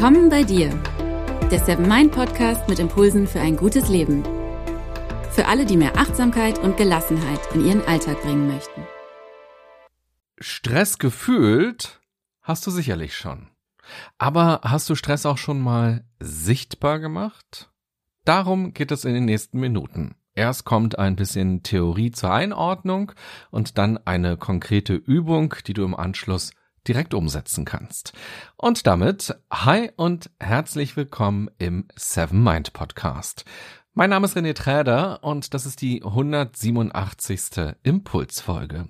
Willkommen bei dir, der Seven Mind Podcast mit Impulsen für ein gutes Leben. Für alle, die mehr Achtsamkeit und Gelassenheit in ihren Alltag bringen möchten. Stress gefühlt hast du sicherlich schon. Aber hast du Stress auch schon mal sichtbar gemacht? Darum geht es in den nächsten Minuten. Erst kommt ein bisschen Theorie zur Einordnung und dann eine konkrete Übung, die du im Anschluss direkt umsetzen kannst. Und damit hi und herzlich willkommen im Seven Mind Podcast. Mein Name ist René Träder und das ist die 187. Impulsfolge.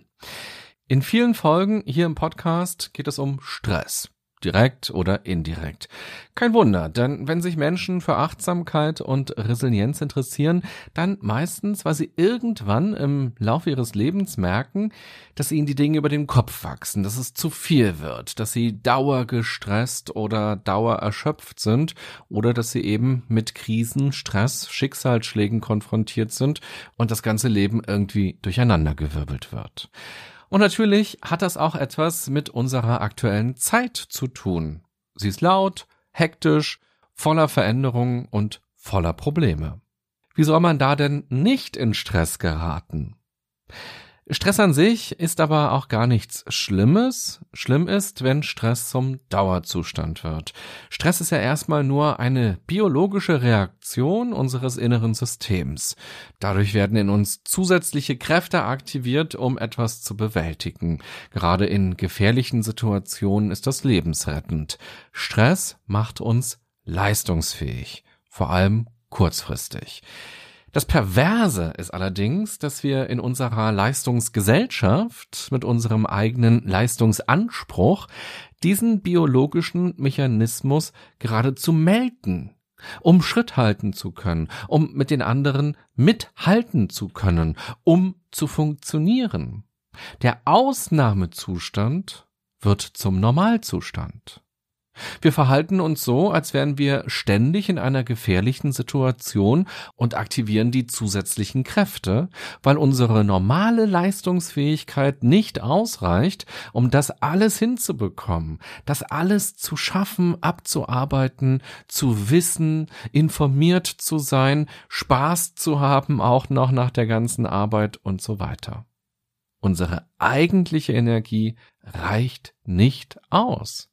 In vielen Folgen hier im Podcast geht es um Stress direkt oder indirekt. Kein Wunder, denn wenn sich Menschen für Achtsamkeit und Resilienz interessieren, dann meistens, weil sie irgendwann im Laufe ihres Lebens merken, dass ihnen die Dinge über den Kopf wachsen, dass es zu viel wird, dass sie dauergestresst oder dauererschöpft sind oder dass sie eben mit Krisen, Stress, Schicksalsschlägen konfrontiert sind und das ganze Leben irgendwie durcheinandergewirbelt wird. Und natürlich hat das auch etwas mit unserer aktuellen Zeit zu tun. Sie ist laut, hektisch, voller Veränderungen und voller Probleme. Wie soll man da denn nicht in Stress geraten? Stress an sich ist aber auch gar nichts Schlimmes. Schlimm ist, wenn Stress zum Dauerzustand wird. Stress ist ja erstmal nur eine biologische Reaktion unseres inneren Systems. Dadurch werden in uns zusätzliche Kräfte aktiviert, um etwas zu bewältigen. Gerade in gefährlichen Situationen ist das lebensrettend. Stress macht uns leistungsfähig, vor allem kurzfristig. Das Perverse ist allerdings, dass wir in unserer Leistungsgesellschaft mit unserem eigenen Leistungsanspruch diesen biologischen Mechanismus geradezu melden, um Schritt halten zu können, um mit den anderen mithalten zu können, um zu funktionieren. Der Ausnahmezustand wird zum Normalzustand. Wir verhalten uns so, als wären wir ständig in einer gefährlichen Situation und aktivieren die zusätzlichen Kräfte, weil unsere normale Leistungsfähigkeit nicht ausreicht, um das alles hinzubekommen, das alles zu schaffen, abzuarbeiten, zu wissen, informiert zu sein, Spaß zu haben, auch noch nach der ganzen Arbeit und so weiter. Unsere eigentliche Energie reicht nicht aus.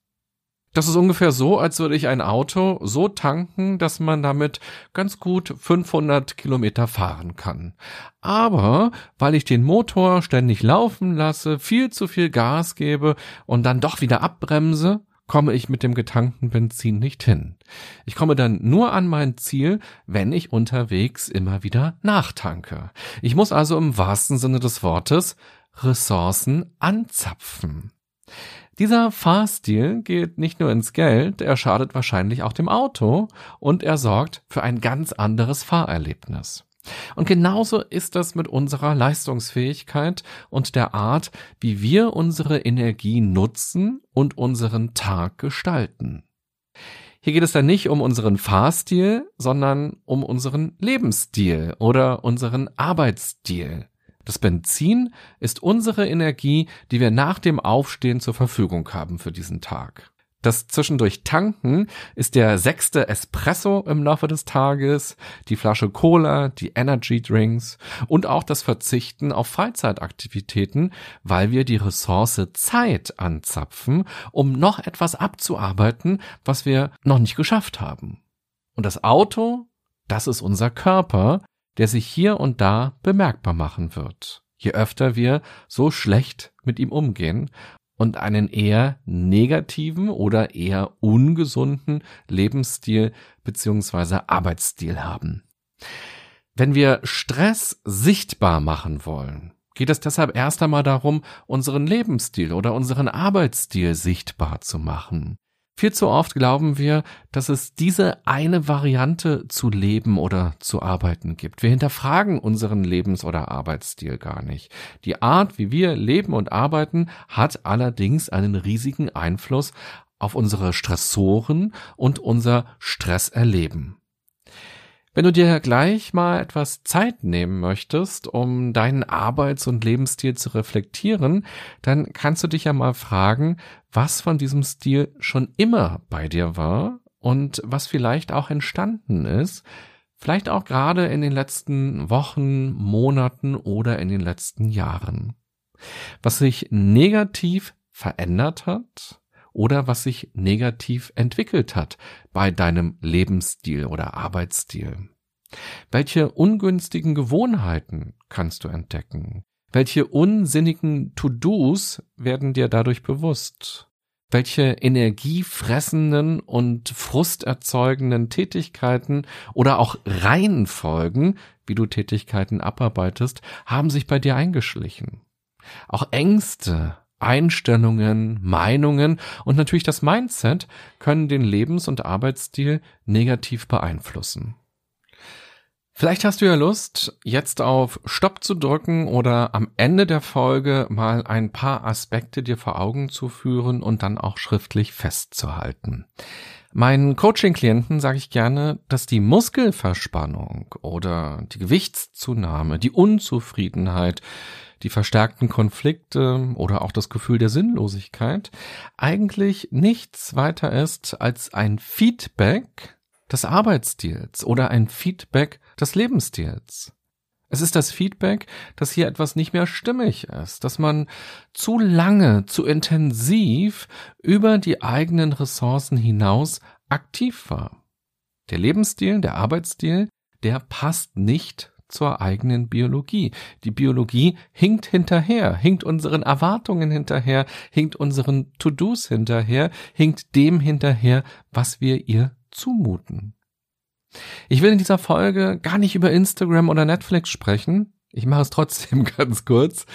Das ist ungefähr so, als würde ich ein Auto so tanken, dass man damit ganz gut 500 Kilometer fahren kann. Aber weil ich den Motor ständig laufen lasse, viel zu viel Gas gebe und dann doch wieder abbremse, komme ich mit dem getankten Benzin nicht hin. Ich komme dann nur an mein Ziel, wenn ich unterwegs immer wieder nachtanke. Ich muss also im wahrsten Sinne des Wortes Ressourcen anzapfen. Dieser Fahrstil geht nicht nur ins Geld, er schadet wahrscheinlich auch dem Auto und er sorgt für ein ganz anderes Fahrerlebnis. Und genauso ist das mit unserer Leistungsfähigkeit und der Art, wie wir unsere Energie nutzen und unseren Tag gestalten. Hier geht es dann nicht um unseren Fahrstil, sondern um unseren Lebensstil oder unseren Arbeitsstil. Das Benzin ist unsere Energie, die wir nach dem Aufstehen zur Verfügung haben für diesen Tag. Das zwischendurch Tanken ist der sechste Espresso im Laufe des Tages, die Flasche Cola, die Energy Drinks und auch das Verzichten auf Freizeitaktivitäten, weil wir die Ressource Zeit anzapfen, um noch etwas abzuarbeiten, was wir noch nicht geschafft haben. Und das Auto, das ist unser Körper, der sich hier und da bemerkbar machen wird, je öfter wir so schlecht mit ihm umgehen und einen eher negativen oder eher ungesunden Lebensstil beziehungsweise Arbeitsstil haben. Wenn wir Stress sichtbar machen wollen, geht es deshalb erst einmal darum, unseren Lebensstil oder unseren Arbeitsstil sichtbar zu machen. Viel zu oft glauben wir, dass es diese eine Variante zu leben oder zu arbeiten gibt. Wir hinterfragen unseren Lebens- oder Arbeitsstil gar nicht. Die Art, wie wir leben und arbeiten, hat allerdings einen riesigen Einfluss auf unsere Stressoren und unser Stresserleben. Wenn du dir gleich mal etwas Zeit nehmen möchtest, um deinen Arbeits- und Lebensstil zu reflektieren, dann kannst du dich ja mal fragen, was von diesem Stil schon immer bei dir war und was vielleicht auch entstanden ist, vielleicht auch gerade in den letzten Wochen, Monaten oder in den letzten Jahren. Was sich negativ verändert hat oder was sich negativ entwickelt hat bei deinem Lebensstil oder Arbeitsstil. Welche ungünstigen Gewohnheiten kannst du entdecken? Welche unsinnigen To-Dos werden dir dadurch bewusst? Welche energiefressenden und frusterzeugenden Tätigkeiten oder auch Reihenfolgen, wie du Tätigkeiten abarbeitest, haben sich bei dir eingeschlichen? Auch Ängste, Einstellungen, Meinungen und natürlich das Mindset können den Lebens- und Arbeitsstil negativ beeinflussen. Vielleicht hast du ja Lust, jetzt auf Stopp zu drücken oder am Ende der Folge mal ein paar Aspekte dir vor Augen zu führen und dann auch schriftlich festzuhalten. Meinen Coaching-Klienten sage ich gerne, dass die Muskelverspannung oder die Gewichtszunahme, die Unzufriedenheit, die verstärkten Konflikte oder auch das Gefühl der Sinnlosigkeit eigentlich nichts weiter ist als ein Feedback des Arbeitsstils oder ein Feedback des Lebensstils. Es ist das Feedback, dass hier etwas nicht mehr stimmig ist, dass man zu lange, zu intensiv über die eigenen Ressourcen hinaus aktiv war. Der Lebensstil, der Arbeitsstil, der passt nicht zur eigenen Biologie. Die Biologie hinkt hinterher, hinkt unseren Erwartungen hinterher, hinkt unseren To-Dos hinterher, hinkt dem hinterher, was wir ihr zumuten. Ich will in dieser Folge gar nicht über Instagram oder Netflix sprechen. Ich mache es trotzdem ganz kurz,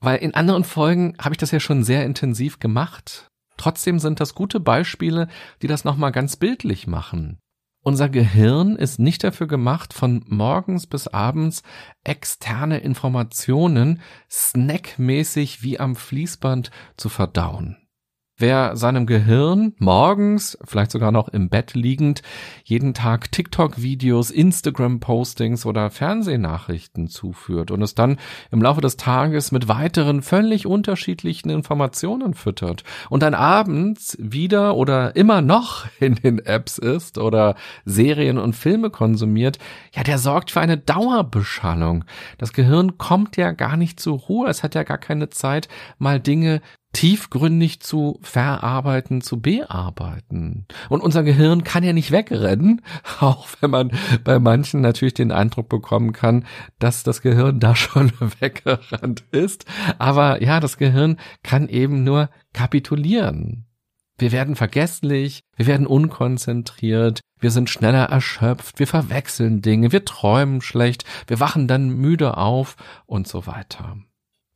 weil in anderen Folgen habe ich das ja schon sehr intensiv gemacht. Trotzdem sind das gute Beispiele, die das nochmal ganz bildlich machen. Unser Gehirn ist nicht dafür gemacht, von morgens bis abends externe Informationen snackmäßig wie am Fließband zu verdauen. Wer seinem Gehirn morgens, vielleicht sogar noch im Bett liegend, jeden Tag TikTok-Videos, Instagram-Postings oder Fernsehnachrichten zuführt und es dann im Laufe des Tages mit weiteren völlig unterschiedlichen Informationen füttert und dann abends wieder oder immer noch in den Apps ist oder Serien und Filme konsumiert, ja, der sorgt für eine Dauerbeschallung. Das Gehirn kommt ja gar nicht zur Ruhe. Es hat ja gar keine Zeit, mal Dinge tiefgründig zu verarbeiten, zu bearbeiten. Und unser Gehirn kann ja nicht wegrennen, auch wenn man bei manchen natürlich den Eindruck bekommen kann, dass das Gehirn da schon weggerannt ist. Aber ja, das Gehirn kann eben nur kapitulieren. Wir werden vergesslich, wir werden unkonzentriert, wir sind schneller erschöpft, wir verwechseln Dinge, wir träumen schlecht, wir wachen dann müde auf und so weiter.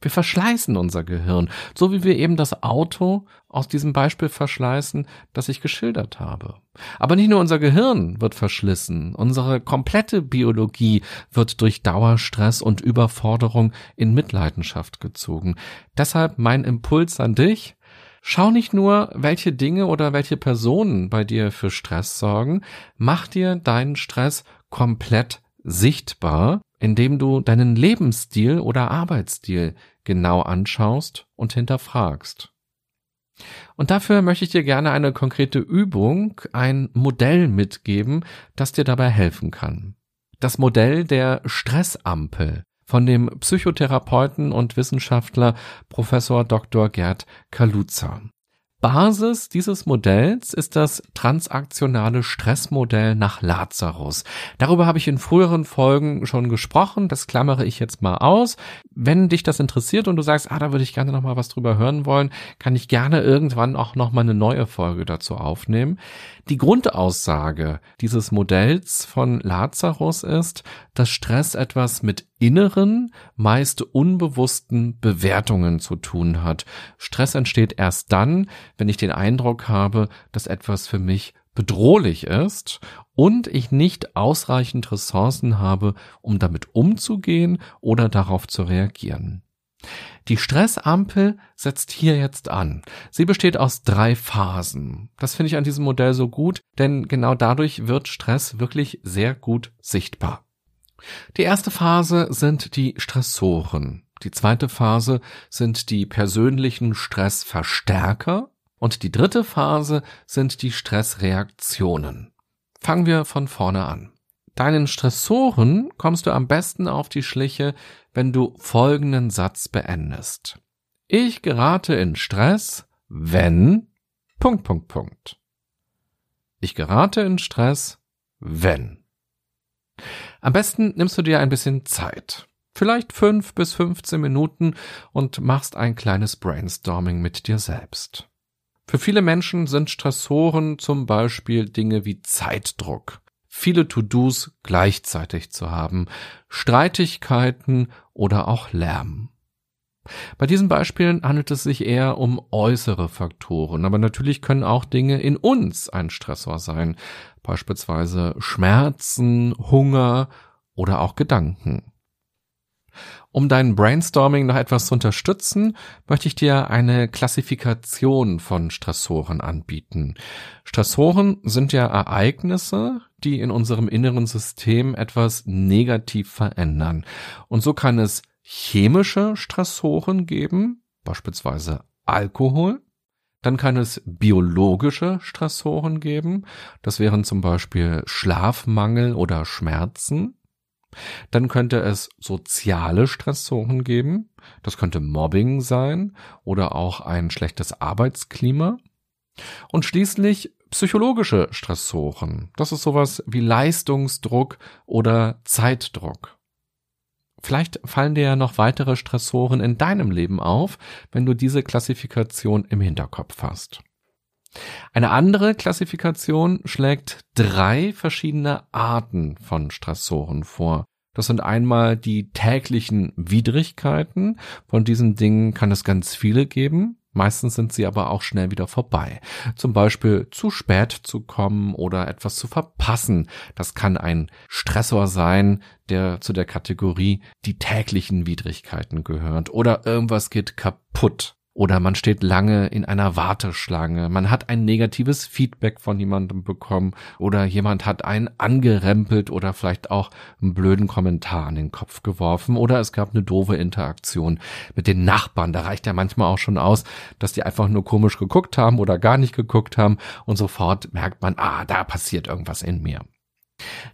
Wir verschleißen unser Gehirn, so wie wir eben das Auto aus diesem Beispiel verschleißen, das ich geschildert habe. Aber nicht nur unser Gehirn wird verschlissen, unsere komplette Biologie wird durch Dauerstress und Überforderung in Mitleidenschaft gezogen. Deshalb mein Impuls an dich, Schau nicht nur, welche Dinge oder welche Personen bei dir für Stress sorgen, mach dir deinen Stress komplett sichtbar, indem du deinen Lebensstil oder Arbeitsstil genau anschaust und hinterfragst. Und dafür möchte ich dir gerne eine konkrete Übung, ein Modell mitgeben, das dir dabei helfen kann. Das Modell der Stressampel von dem Psychotherapeuten und Wissenschaftler Professor Dr. Gerd Kaluza. Basis dieses Modells ist das transaktionale Stressmodell nach Lazarus. Darüber habe ich in früheren Folgen schon gesprochen, das klammere ich jetzt mal aus. Wenn dich das interessiert und du sagst, ah, da würde ich gerne noch mal was drüber hören wollen, kann ich gerne irgendwann auch noch mal eine neue Folge dazu aufnehmen. Die Grundaussage dieses Modells von Lazarus ist, dass Stress etwas mit inneren, meist unbewussten Bewertungen zu tun hat. Stress entsteht erst dann, wenn ich den Eindruck habe, dass etwas für mich bedrohlich ist und ich nicht ausreichend Ressourcen habe, um damit umzugehen oder darauf zu reagieren. Die Stressampel setzt hier jetzt an. Sie besteht aus drei Phasen. Das finde ich an diesem Modell so gut, denn genau dadurch wird Stress wirklich sehr gut sichtbar. Die erste Phase sind die Stressoren. Die zweite Phase sind die persönlichen Stressverstärker. Und die dritte Phase sind die Stressreaktionen. Fangen wir von vorne an. Deinen Stressoren kommst du am besten auf die Schliche, wenn du folgenden Satz beendest. Ich gerate in Stress, wenn Punkt, Punkt, Punkt. Ich gerate in Stress, wenn. Am besten nimmst du dir ein bisschen Zeit. Vielleicht fünf bis 15 Minuten und machst ein kleines Brainstorming mit dir selbst. Für viele Menschen sind Stressoren zum Beispiel Dinge wie Zeitdruck, viele To-Dos gleichzeitig zu haben, Streitigkeiten oder auch Lärm. Bei diesen Beispielen handelt es sich eher um äußere Faktoren, aber natürlich können auch Dinge in uns ein Stressor sein, beispielsweise Schmerzen, Hunger oder auch Gedanken. Um dein Brainstorming noch etwas zu unterstützen, möchte ich dir eine Klassifikation von Stressoren anbieten. Stressoren sind ja Ereignisse, die in unserem inneren System etwas negativ verändern. Und so kann es chemische Stressoren geben, beispielsweise Alkohol. Dann kann es biologische Stressoren geben. Das wären zum Beispiel Schlafmangel oder Schmerzen. Dann könnte es soziale Stressoren geben. Das könnte Mobbing sein oder auch ein schlechtes Arbeitsklima. Und schließlich psychologische Stressoren. Das ist sowas wie Leistungsdruck oder Zeitdruck. Vielleicht fallen dir ja noch weitere Stressoren in deinem Leben auf, wenn du diese Klassifikation im Hinterkopf hast. Eine andere Klassifikation schlägt drei verschiedene Arten von Stressoren vor. Das sind einmal die täglichen Widrigkeiten. Von diesen Dingen kann es ganz viele geben. Meistens sind sie aber auch schnell wieder vorbei. Zum Beispiel zu spät zu kommen oder etwas zu verpassen. Das kann ein Stressor sein, der zu der Kategorie die täglichen Widrigkeiten gehört. Oder irgendwas geht kaputt. Oder man steht lange in einer Warteschlange, man hat ein negatives Feedback von jemandem bekommen oder jemand hat einen angerempelt oder vielleicht auch einen blöden Kommentar an den Kopf geworfen oder es gab eine doofe Interaktion mit den Nachbarn. Da reicht ja manchmal auch schon aus, dass die einfach nur komisch geguckt haben oder gar nicht geguckt haben und sofort merkt man, ah, da passiert irgendwas in mir.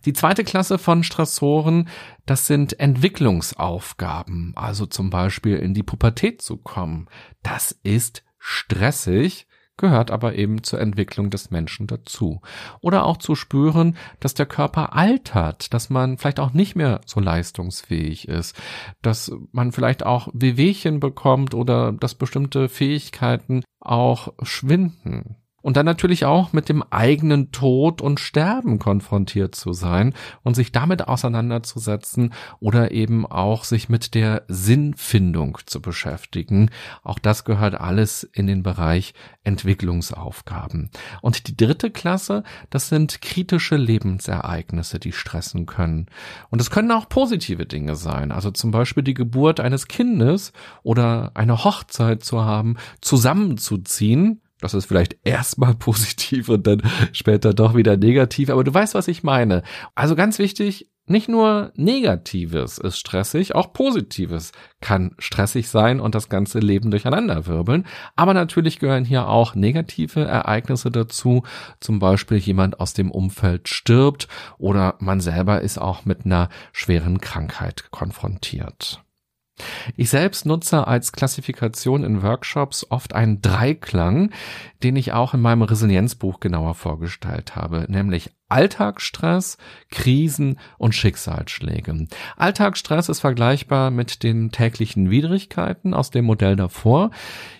Die zweite Klasse von Stressoren, das sind Entwicklungsaufgaben, also zum Beispiel in die Pubertät zu kommen. Das ist stressig, gehört aber eben zur Entwicklung des Menschen dazu. Oder auch zu spüren, dass der Körper altert, dass man vielleicht auch nicht mehr so leistungsfähig ist, dass man vielleicht auch Wehwehchen bekommt oder dass bestimmte Fähigkeiten auch schwinden. Und dann natürlich auch mit dem eigenen Tod und Sterben konfrontiert zu sein und sich damit auseinanderzusetzen oder eben auch sich mit der Sinnfindung zu beschäftigen. Auch das gehört alles in den Bereich Entwicklungsaufgaben. Und die dritte Klasse, das sind kritische Lebensereignisse, die stressen können. Und es können auch positive Dinge sein. Also zum Beispiel die Geburt eines Kindes oder eine Hochzeit zu haben, zusammenzuziehen das ist vielleicht erstmal positiv und dann später doch wieder negativ, aber du weißt, was ich meine. Also ganz wichtig, nicht nur Negatives ist stressig, auch Positives kann stressig sein und das ganze Leben durcheinander wirbeln. Aber natürlich gehören hier auch negative Ereignisse dazu. Zum Beispiel jemand aus dem Umfeld stirbt oder man selber ist auch mit einer schweren Krankheit konfrontiert. Ich selbst nutze als Klassifikation in Workshops oft einen Dreiklang, den ich auch in meinem Resilienzbuch genauer vorgestellt habe, nämlich Alltagsstress, Krisen und Schicksalsschläge. Alltagsstress ist vergleichbar mit den täglichen Widrigkeiten aus dem Modell davor.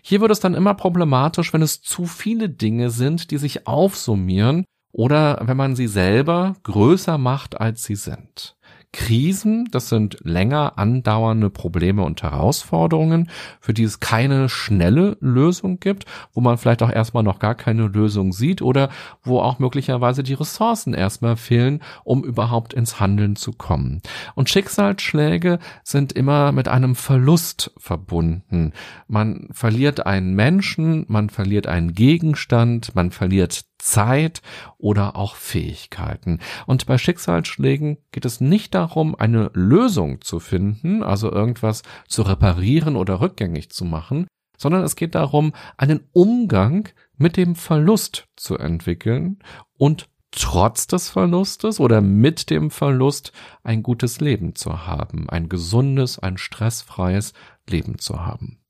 Hier wird es dann immer problematisch, wenn es zu viele Dinge sind, die sich aufsummieren oder wenn man sie selber größer macht, als sie sind. Krisen, das sind länger andauernde Probleme und Herausforderungen, für die es keine schnelle Lösung gibt, wo man vielleicht auch erstmal noch gar keine Lösung sieht oder wo auch möglicherweise die Ressourcen erstmal fehlen, um überhaupt ins Handeln zu kommen. Und Schicksalsschläge sind immer mit einem Verlust verbunden. Man verliert einen Menschen, man verliert einen Gegenstand, man verliert Zeit oder auch Fähigkeiten. Und bei Schicksalsschlägen geht es nicht darum, eine Lösung zu finden, also irgendwas zu reparieren oder rückgängig zu machen, sondern es geht darum, einen Umgang mit dem Verlust zu entwickeln und trotz des Verlustes oder mit dem Verlust ein gutes Leben zu haben, ein gesundes, ein stressfreies Leben zu haben.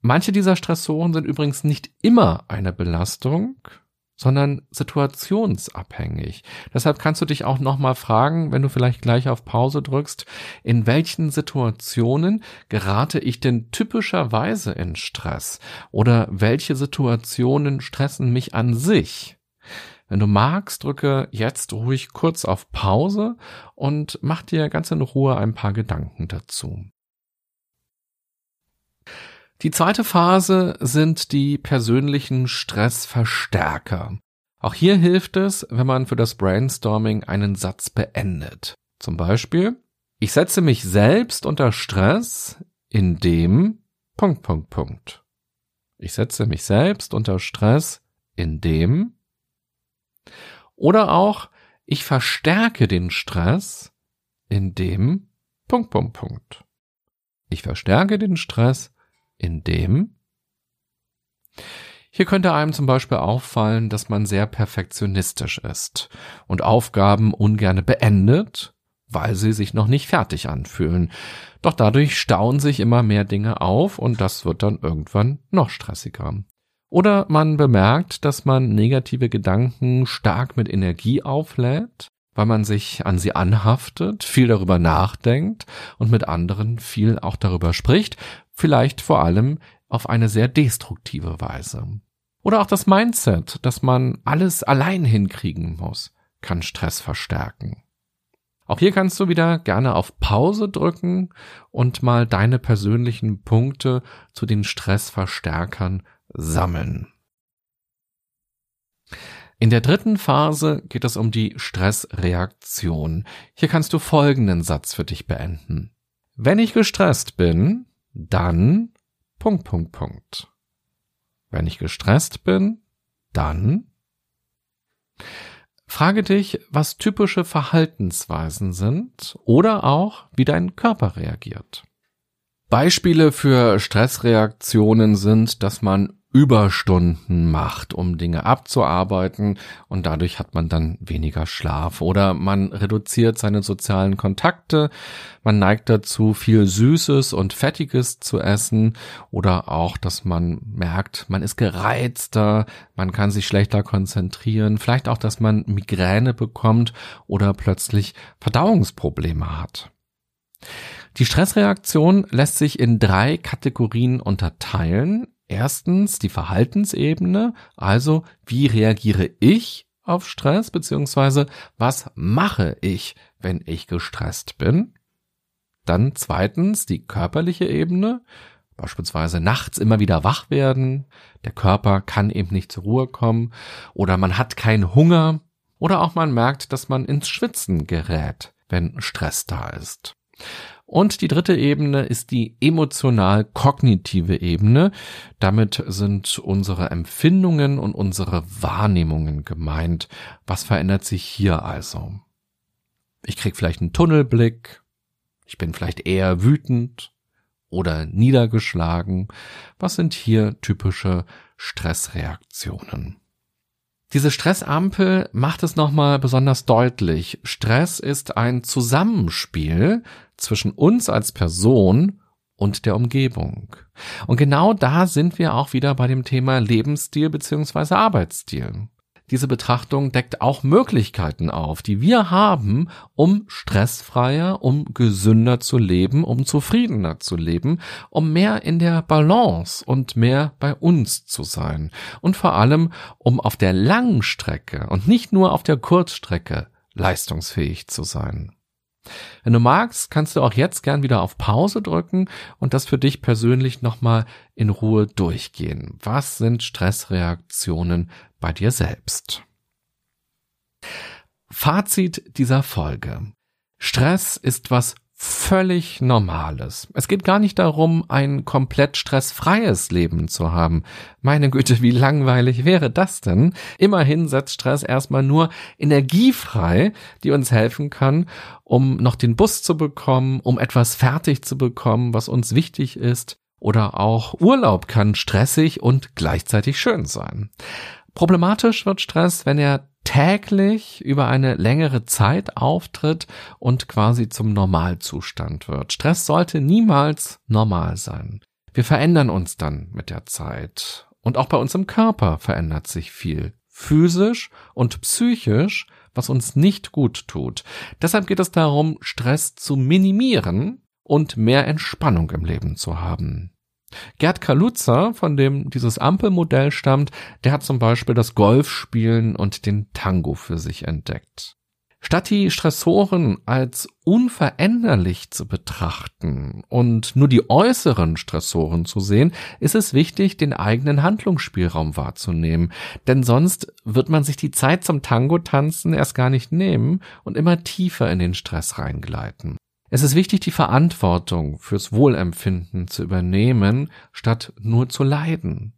Manche dieser Stressoren sind übrigens nicht immer eine Belastung, sondern situationsabhängig. Deshalb kannst du dich auch nochmal fragen, wenn du vielleicht gleich auf Pause drückst, in welchen Situationen gerate ich denn typischerweise in Stress? Oder welche Situationen stressen mich an sich? Wenn du magst, drücke jetzt ruhig kurz auf Pause und mach dir ganz in Ruhe ein paar Gedanken dazu. Die zweite Phase sind die persönlichen Stressverstärker. Auch hier hilft es, wenn man für das Brainstorming einen Satz beendet. Zum Beispiel, ich setze mich selbst unter Stress, indem Punkt, Punkt, Punkt. Ich setze mich selbst unter Stress, indem oder auch, ich verstärke den Stress, indem Punkt, Punkt, Punkt. Ich verstärke den Stress, indem hier könnte einem zum Beispiel auffallen, dass man sehr perfektionistisch ist und Aufgaben ungerne beendet, weil sie sich noch nicht fertig anfühlen. Doch dadurch stauen sich immer mehr Dinge auf und das wird dann irgendwann noch stressiger. Oder man bemerkt, dass man negative Gedanken stark mit Energie auflädt, weil man sich an sie anhaftet, viel darüber nachdenkt und mit anderen viel auch darüber spricht, vielleicht vor allem auf eine sehr destruktive Weise. Oder auch das Mindset, dass man alles allein hinkriegen muss, kann Stress verstärken. Auch hier kannst du wieder gerne auf Pause drücken und mal deine persönlichen Punkte zu den Stressverstärkern sammeln. In der dritten Phase geht es um die Stressreaktion. Hier kannst du folgenden Satz für dich beenden. Wenn ich gestresst bin, dann Punkt, Punkt, Punkt. Wenn ich gestresst bin, dann frage dich, was typische Verhaltensweisen sind oder auch, wie dein Körper reagiert. Beispiele für Stressreaktionen sind, dass man Überstunden macht, um Dinge abzuarbeiten. Und dadurch hat man dann weniger Schlaf. Oder man reduziert seine sozialen Kontakte, man neigt dazu, viel Süßes und Fettiges zu essen. Oder auch, dass man merkt, man ist gereizter, man kann sich schlechter konzentrieren, vielleicht auch, dass man Migräne bekommt oder plötzlich Verdauungsprobleme hat. Die Stressreaktion lässt sich in drei Kategorien unterteilen. Erstens die Verhaltensebene, also wie reagiere ich auf Stress, beziehungsweise was mache ich, wenn ich gestresst bin. Dann zweitens die körperliche Ebene, beispielsweise nachts immer wieder wach werden, der Körper kann eben nicht zur Ruhe kommen oder man hat keinen Hunger oder auch man merkt, dass man ins Schwitzen gerät, wenn Stress da ist. Und die dritte Ebene ist die emotional-kognitive Ebene. Damit sind unsere Empfindungen und unsere Wahrnehmungen gemeint. Was verändert sich hier also? Ich krieg vielleicht einen Tunnelblick. Ich bin vielleicht eher wütend oder niedergeschlagen. Was sind hier typische Stressreaktionen? Diese Stressampel macht es nochmal besonders deutlich. Stress ist ein Zusammenspiel zwischen uns als Person und der Umgebung. Und genau da sind wir auch wieder bei dem Thema Lebensstil beziehungsweise Arbeitsstil diese Betrachtung deckt auch Möglichkeiten auf, die wir haben, um stressfreier, um gesünder zu leben, um zufriedener zu leben, um mehr in der Balance und mehr bei uns zu sein. Und vor allem, um auf der langen Strecke und nicht nur auf der Kurzstrecke leistungsfähig zu sein. Wenn du magst, kannst du auch jetzt gern wieder auf Pause drücken und das für dich persönlich nochmal in Ruhe durchgehen. Was sind Stressreaktionen bei dir selbst? Fazit dieser Folge. Stress ist was völlig Normales. Es geht gar nicht darum, ein komplett stressfreies Leben zu haben. Meine Güte, wie langweilig wäre das denn? Immerhin setzt Stress erstmal nur Energie frei, die uns helfen kann, um noch den Bus zu bekommen, um etwas fertig zu bekommen, was uns wichtig ist oder auch Urlaub kann stressig und gleichzeitig schön sein. Problematisch wird Stress, wenn er täglich über eine längere Zeit auftritt und quasi zum Normalzustand wird. Stress sollte niemals normal sein. Wir verändern uns dann mit der Zeit. Und auch bei uns im Körper verändert sich viel. Physisch und psychisch, was uns nicht gut tut. Deshalb geht es darum, Stress zu minimieren und mehr Entspannung im Leben zu haben. Gerd Kaluza, von dem dieses Ampelmodell stammt, der hat zum Beispiel das Golfspielen und den Tango für sich entdeckt. Statt die Stressoren als unveränderlich zu betrachten und nur die äußeren Stressoren zu sehen, ist es wichtig, den eigenen Handlungsspielraum wahrzunehmen. Denn sonst wird man sich die Zeit zum Tango tanzen erst gar nicht nehmen und immer tiefer in den Stress reingleiten. Es ist wichtig, die Verantwortung fürs Wohlempfinden zu übernehmen, statt nur zu leiden,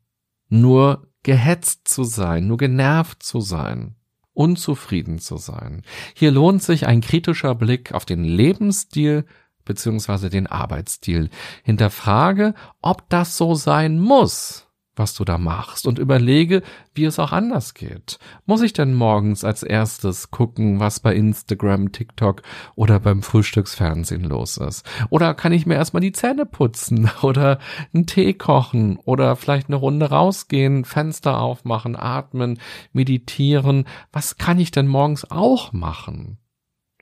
nur gehetzt zu sein, nur genervt zu sein, unzufrieden zu sein. Hier lohnt sich ein kritischer Blick auf den Lebensstil bzw. den Arbeitsstil. Hinterfrage, ob das so sein muss was du da machst und überlege, wie es auch anders geht. Muss ich denn morgens als erstes gucken, was bei Instagram, TikTok oder beim Frühstücksfernsehen los ist? Oder kann ich mir erstmal die Zähne putzen oder einen Tee kochen oder vielleicht eine Runde rausgehen, Fenster aufmachen, atmen, meditieren? Was kann ich denn morgens auch machen?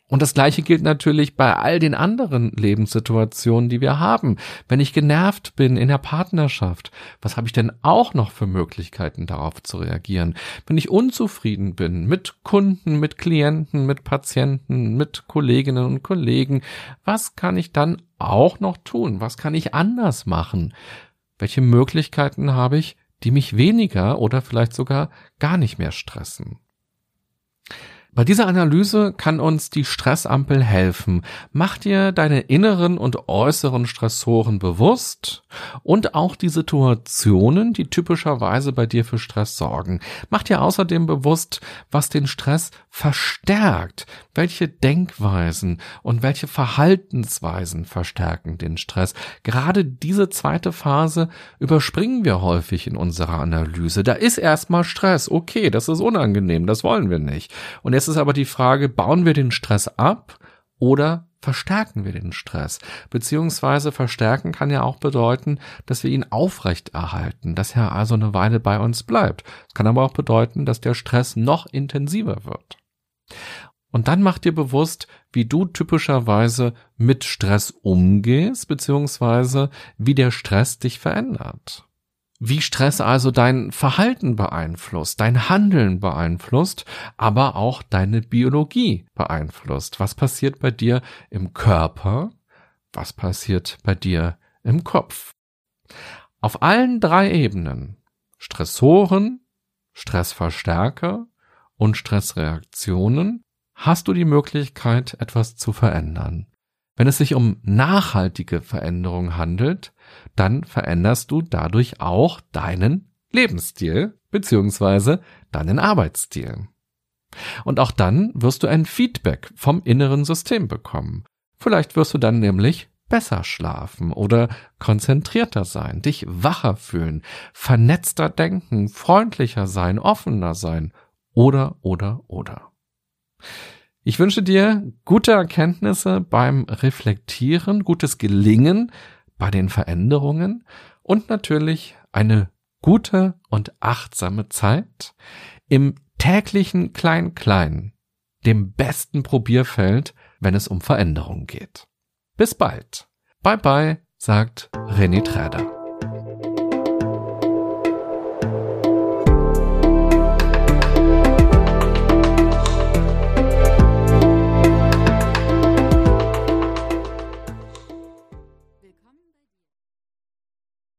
Und das Gleiche gilt natürlich bei all den anderen Lebenssituationen, die wir haben. Wenn ich genervt bin in der Partnerschaft, was habe ich denn auch noch für Möglichkeiten darauf zu reagieren? Wenn ich unzufrieden bin mit Kunden, mit Klienten, mit Patienten, mit Kolleginnen und Kollegen, was kann ich dann auch noch tun? Was kann ich anders machen? Welche Möglichkeiten habe ich, die mich weniger oder vielleicht sogar gar nicht mehr stressen? Bei dieser Analyse kann uns die Stressampel helfen. Mach dir deine inneren und äußeren Stressoren bewusst und auch die Situationen, die typischerweise bei dir für Stress sorgen. Mach dir außerdem bewusst, was den Stress verstärkt, welche Denkweisen und welche Verhaltensweisen verstärken den Stress. Gerade diese zweite Phase überspringen wir häufig in unserer Analyse. Da ist erstmal Stress. Okay, das ist unangenehm, das wollen wir nicht. Und Jetzt ist aber die Frage, bauen wir den Stress ab oder verstärken wir den Stress? Beziehungsweise verstärken kann ja auch bedeuten, dass wir ihn aufrechterhalten, dass er also eine Weile bei uns bleibt. Es kann aber auch bedeuten, dass der Stress noch intensiver wird. Und dann mach dir bewusst, wie du typischerweise mit Stress umgehst, beziehungsweise wie der Stress dich verändert wie Stress also dein Verhalten beeinflusst, dein Handeln beeinflusst, aber auch deine Biologie beeinflusst. Was passiert bei dir im Körper? Was passiert bei dir im Kopf? Auf allen drei Ebenen, Stressoren, Stressverstärker und Stressreaktionen, hast du die Möglichkeit, etwas zu verändern. Wenn es sich um nachhaltige Veränderung handelt, dann veränderst du dadurch auch deinen Lebensstil beziehungsweise deinen Arbeitsstil. Und auch dann wirst du ein Feedback vom inneren System bekommen. Vielleicht wirst du dann nämlich besser schlafen oder konzentrierter sein, dich wacher fühlen, vernetzter denken, freundlicher sein, offener sein oder oder oder. Ich wünsche dir gute Erkenntnisse beim Reflektieren, gutes Gelingen bei den Veränderungen und natürlich eine gute und achtsame Zeit im täglichen Klein-Klein, dem besten Probierfeld, wenn es um Veränderungen geht. Bis bald. Bye bye, sagt René Träder.